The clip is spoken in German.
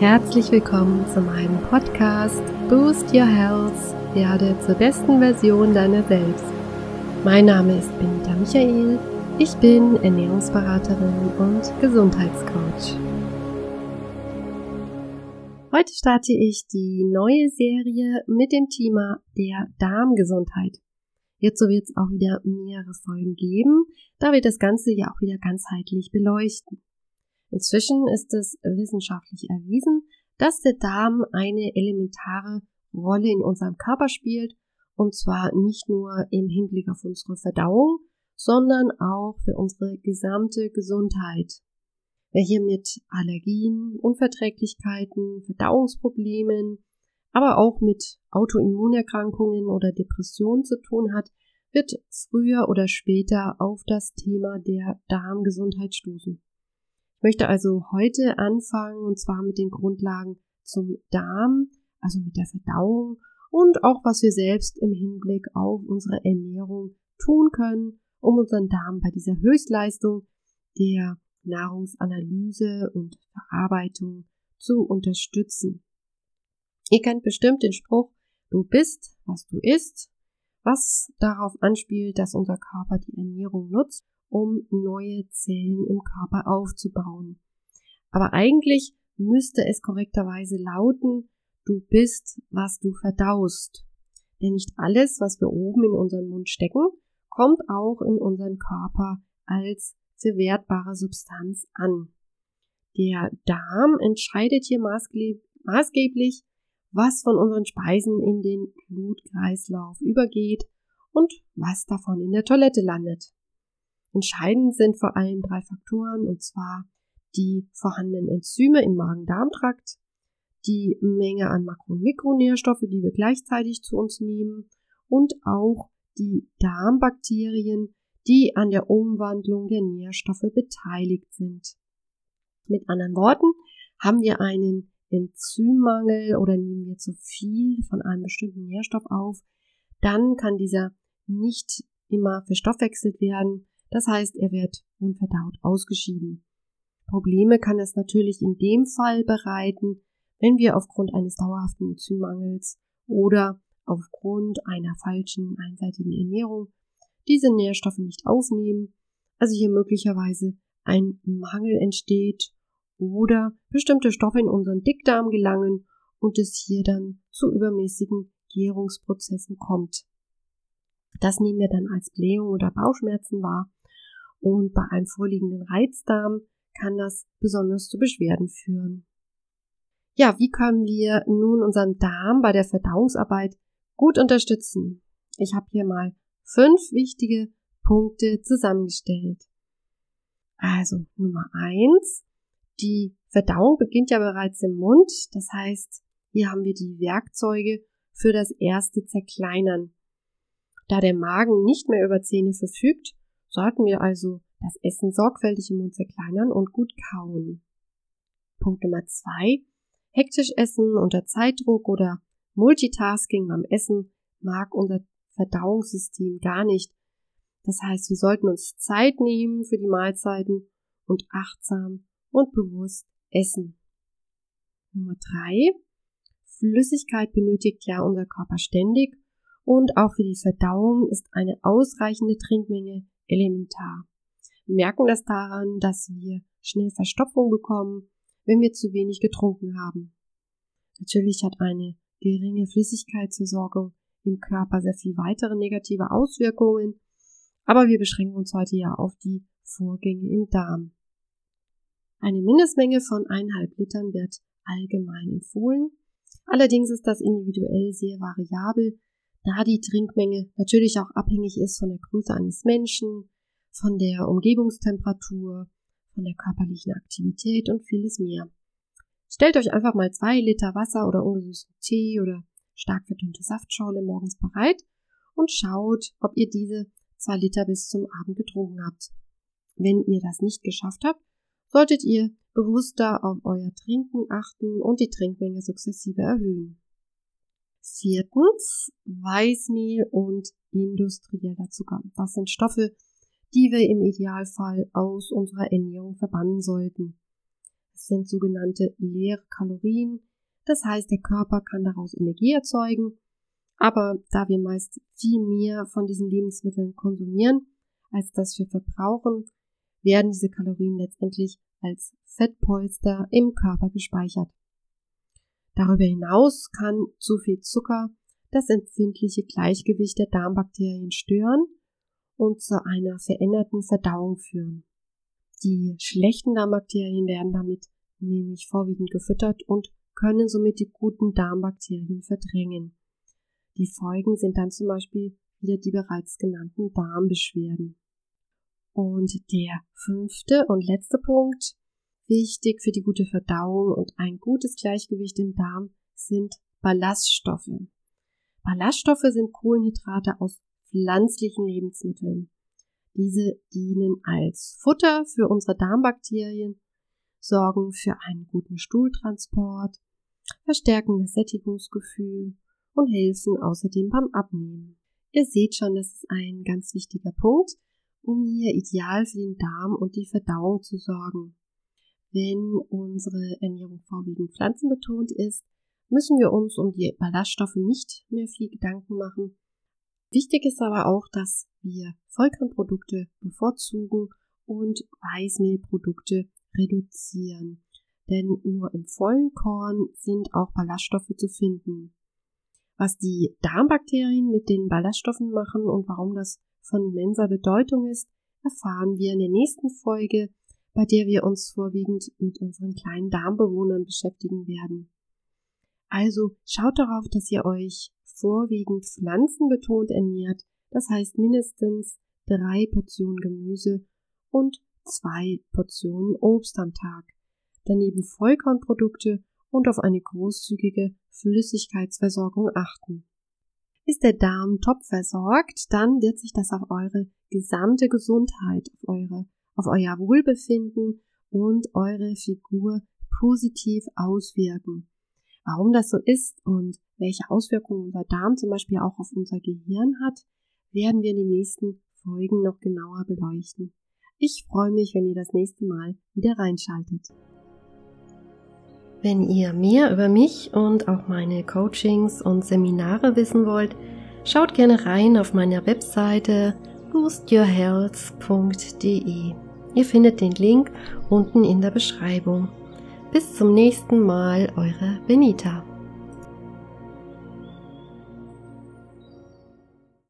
Herzlich willkommen zu meinem Podcast Boost Your Health, werde zur besten Version deiner selbst. Mein Name ist Benita Michael, ich bin Ernährungsberaterin und Gesundheitscoach. Heute starte ich die neue Serie mit dem Thema der Darmgesundheit. Jetzt wird es auch wieder mehrere Folgen geben, da wir das Ganze ja auch wieder ganzheitlich beleuchten. Inzwischen ist es wissenschaftlich erwiesen, dass der Darm eine elementare Rolle in unserem Körper spielt, und zwar nicht nur im Hinblick auf unsere Verdauung, sondern auch für unsere gesamte Gesundheit. Wer hier mit Allergien, Unverträglichkeiten, Verdauungsproblemen, aber auch mit Autoimmunerkrankungen oder Depressionen zu tun hat, wird früher oder später auf das Thema der Darmgesundheit stoßen. Möchte also heute anfangen und zwar mit den Grundlagen zum Darm, also mit der Verdauung und auch was wir selbst im Hinblick auf unsere Ernährung tun können, um unseren Darm bei dieser Höchstleistung der Nahrungsanalyse und Verarbeitung zu unterstützen. Ihr kennt bestimmt den Spruch, du bist, was du isst, was darauf anspielt, dass unser Körper die Ernährung nutzt, um neue Zellen im Körper aufzubauen. Aber eigentlich müsste es korrekterweise lauten, du bist, was du verdaust. Denn nicht alles, was wir oben in unseren Mund stecken, kommt auch in unseren Körper als verwertbare Substanz an. Der Darm entscheidet hier maßgeblich, was von unseren Speisen in den Blutkreislauf übergeht und was davon in der Toilette landet. Entscheidend sind vor allem drei Faktoren, und zwar die vorhandenen Enzyme im Magen-Darm-Trakt, die Menge an Makro- und Mikronährstoffe, die wir gleichzeitig zu uns nehmen, und auch die Darmbakterien, die an der Umwandlung der Nährstoffe beteiligt sind. Mit anderen Worten, haben wir einen Enzymmangel oder nehmen wir zu viel von einem bestimmten Nährstoff auf, dann kann dieser nicht immer verstoffwechselt werden das heißt, er wird unverdaut ausgeschieden. Probleme kann es natürlich in dem Fall bereiten, wenn wir aufgrund eines dauerhaften Enzymmangels oder aufgrund einer falschen einseitigen Ernährung diese Nährstoffe nicht aufnehmen, also hier möglicherweise ein Mangel entsteht oder bestimmte Stoffe in unseren Dickdarm gelangen und es hier dann zu übermäßigen Gärungsprozessen kommt. Das nehmen wir dann als Blähung oder Bauchschmerzen wahr und bei einem vorliegenden Reizdarm kann das besonders zu Beschwerden führen. Ja, wie können wir nun unseren Darm bei der Verdauungsarbeit gut unterstützen? Ich habe hier mal fünf wichtige Punkte zusammengestellt. Also Nummer eins, die Verdauung beginnt ja bereits im Mund. Das heißt, hier haben wir die Werkzeuge für das erste Zerkleinern. Da der Magen nicht mehr über Zähne verfügt, sollten wir also das Essen sorgfältig im Mund zerkleinern und gut kauen. Punkt Nummer zwei. Hektisch essen unter Zeitdruck oder Multitasking beim Essen mag unser Verdauungssystem gar nicht. Das heißt, wir sollten uns Zeit nehmen für die Mahlzeiten und achtsam und bewusst essen. Nummer drei. Flüssigkeit benötigt ja unser Körper ständig und auch für die Verdauung ist eine ausreichende Trinkmenge elementar. Wir merken das daran, dass wir schnell Verstopfung bekommen, wenn wir zu wenig getrunken haben. Natürlich hat eine geringe Flüssigkeitsversorgung im Körper sehr viel weitere negative Auswirkungen, aber wir beschränken uns heute ja auf die Vorgänge im Darm. Eine Mindestmenge von eineinhalb Litern wird allgemein empfohlen. Allerdings ist das individuell sehr variabel, da die Trinkmenge natürlich auch abhängig ist von der Größe eines Menschen, von der Umgebungstemperatur, von der körperlichen Aktivität und vieles mehr. Stellt euch einfach mal zwei Liter Wasser oder ungesüßten Tee oder stark verdünnte Saftschorle morgens bereit und schaut, ob ihr diese zwei Liter bis zum Abend getrunken habt. Wenn ihr das nicht geschafft habt, solltet ihr bewusster auf euer Trinken achten und die Trinkmenge sukzessive erhöhen. Viertens, Weißmehl und industrieller Zucker. Das sind Stoffe, die wir im Idealfall aus unserer Ernährung verbannen sollten. Es sind sogenannte leere Kalorien. Das heißt, der Körper kann daraus Energie erzeugen. Aber da wir meist viel mehr von diesen Lebensmitteln konsumieren, als das wir verbrauchen, werden diese Kalorien letztendlich als Fettpolster im Körper gespeichert. Darüber hinaus kann zu viel Zucker das empfindliche Gleichgewicht der Darmbakterien stören und zu einer veränderten Verdauung führen. Die schlechten Darmbakterien werden damit nämlich vorwiegend gefüttert und können somit die guten Darmbakterien verdrängen. Die Folgen sind dann zum Beispiel wieder die bereits genannten Darmbeschwerden. Und der fünfte und letzte Punkt, wichtig für die gute Verdauung und ein gutes Gleichgewicht im Darm, sind Ballaststoffe. Ballaststoffe sind Kohlenhydrate aus pflanzlichen Lebensmitteln. Diese dienen als Futter für unsere Darmbakterien, sorgen für einen guten Stuhltransport, verstärken das Sättigungsgefühl und helfen außerdem beim Abnehmen. Ihr seht schon, das ist ein ganz wichtiger Punkt, um hier ideal für den Darm und die Verdauung zu sorgen. Wenn unsere Ernährung vorwiegend pflanzenbetont ist, müssen wir uns um die Ballaststoffe nicht mehr viel Gedanken machen. Wichtig ist aber auch, dass wir Vollkornprodukte bevorzugen und Weißmehlprodukte reduzieren. Denn nur im vollen Korn sind auch Ballaststoffe zu finden. Was die Darmbakterien mit den Ballaststoffen machen und warum das von immenser Bedeutung ist, erfahren wir in der nächsten Folge, bei der wir uns vorwiegend mit unseren kleinen Darmbewohnern beschäftigen werden. Also schaut darauf, dass ihr euch vorwiegend pflanzenbetont ernährt, das heißt mindestens drei Portionen Gemüse und zwei Portionen Obst am Tag, daneben Vollkornprodukte und auf eine großzügige Flüssigkeitsversorgung achten. Ist der Darm top versorgt, dann wird sich das auf eure gesamte Gesundheit, auf eure, auf euer Wohlbefinden und eure Figur positiv auswirken. Warum das so ist und welche Auswirkungen unser Darm zum Beispiel auch auf unser Gehirn hat, werden wir in den nächsten Folgen noch genauer beleuchten. Ich freue mich, wenn ihr das nächste Mal wieder reinschaltet. Wenn ihr mehr über mich und auch meine Coachings und Seminare wissen wollt, schaut gerne rein auf meiner Webseite boostyourhealth.de. Ihr findet den Link unten in der Beschreibung. Bis zum nächsten Mal, eure Benita.